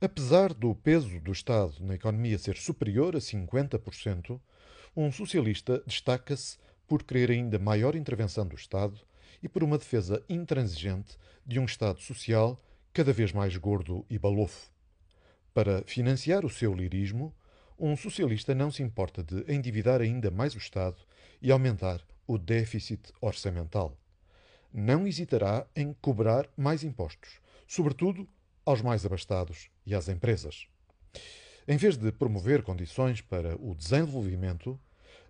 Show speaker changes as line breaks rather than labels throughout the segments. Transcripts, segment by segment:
Apesar do peso do Estado na economia ser superior a 50%, um socialista destaca-se por querer ainda maior intervenção do Estado e por uma defesa intransigente de um Estado social cada vez mais gordo e balofo. Para financiar o seu lirismo, um socialista não se importa de endividar ainda mais o Estado e aumentar o déficit orçamental. Não hesitará em cobrar mais impostos, sobretudo aos mais abastados e às empresas. Em vez de promover condições para o desenvolvimento,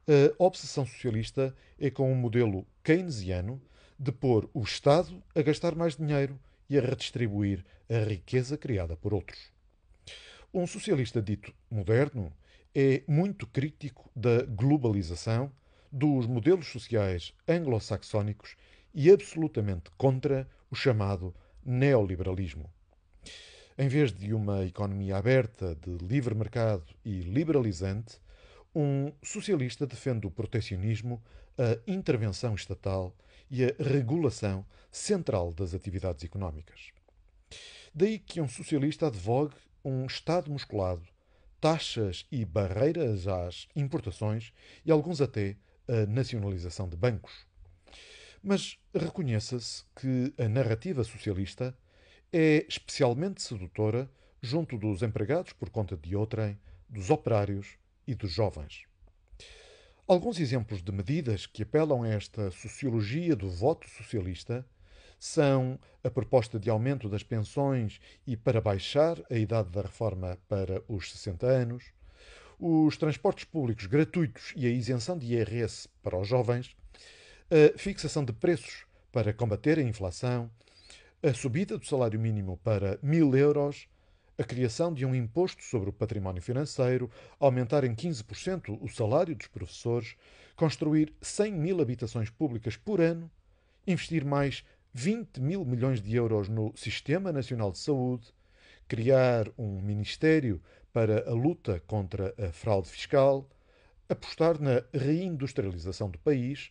a obsessão socialista é com um modelo keynesiano de pôr o Estado a gastar mais dinheiro e a redistribuir a riqueza criada por outros. Um socialista dito moderno é muito crítico da globalização, dos modelos sociais anglo-saxónicos e absolutamente contra o chamado neoliberalismo. Em vez de uma economia aberta, de livre mercado e liberalizante, um socialista defende o protecionismo, a intervenção estatal e a regulação central das atividades económicas. Daí que um socialista advogue um Estado musculado, taxas e barreiras às importações e alguns até a nacionalização de bancos. Mas reconheça-se que a narrativa socialista é especialmente sedutora junto dos empregados por conta de outrem, dos operários e dos jovens. Alguns exemplos de medidas que apelam a esta sociologia do voto socialista são a proposta de aumento das pensões e para baixar a idade da reforma para os 60 anos, os transportes públicos gratuitos e a isenção de IRS para os jovens, a fixação de preços para combater a inflação, a subida do salário mínimo para mil euros, a criação de um imposto sobre o património financeiro, aumentar em 15% o salário dos professores, construir 100 mil habitações públicas por ano, investir mais 20 mil milhões de euros no Sistema Nacional de Saúde, criar um Ministério para a luta contra a fraude fiscal, apostar na reindustrialização do país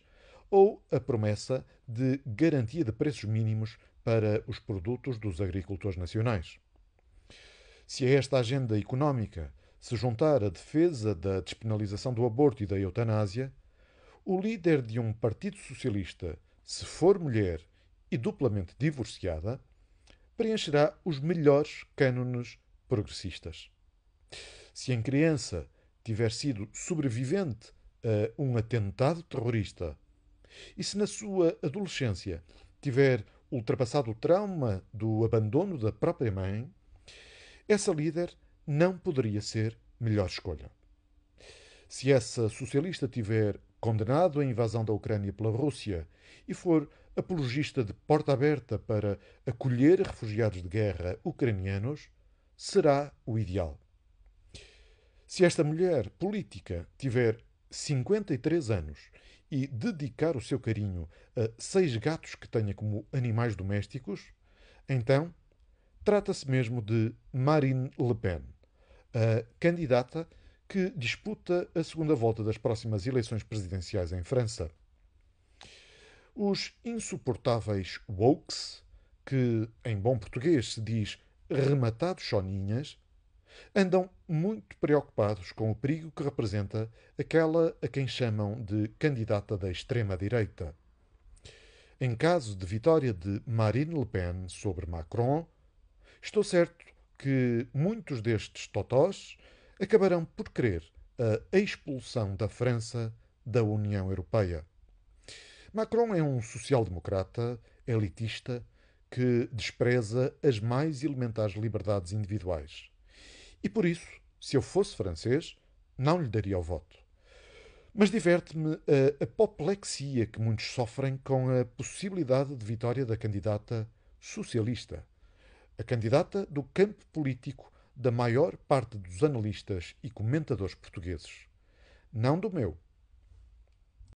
ou a promessa de garantia de preços mínimos para os produtos dos agricultores nacionais. Se a esta agenda económica se juntar a defesa da despenalização do aborto e da eutanásia, o líder de um partido socialista, se for mulher e duplamente divorciada, preencherá os melhores cânones progressistas. Se em criança tiver sido sobrevivente a um atentado terrorista e se na sua adolescência tiver ultrapassado o trauma do abandono da própria mãe, essa líder não poderia ser melhor escolha. Se essa socialista tiver condenado a invasão da Ucrânia pela Rússia e for apologista de porta aberta para acolher refugiados de guerra ucranianos, será o ideal. Se esta mulher política tiver 53 anos e dedicar o seu carinho a seis gatos que tenha como animais domésticos, então trata-se mesmo de Marine Le Pen, a candidata que disputa a segunda volta das próximas eleições presidenciais em França. Os insuportáveis wokes, que em bom português se diz rematados soninhas, andam muito preocupados com o perigo que representa aquela a quem chamam de candidata da extrema-direita. Em caso de vitória de Marine Le Pen sobre Macron, estou certo que muitos destes totós acabarão por querer a expulsão da França da União Europeia. Macron é um social-democrata elitista que despreza as mais elementares liberdades individuais. E por isso, se eu fosse francês, não lhe daria o voto. Mas diverte-me a apoplexia que muitos sofrem com a possibilidade de vitória da candidata socialista. A candidata do campo político da maior parte dos analistas e comentadores portugueses. Não do meu,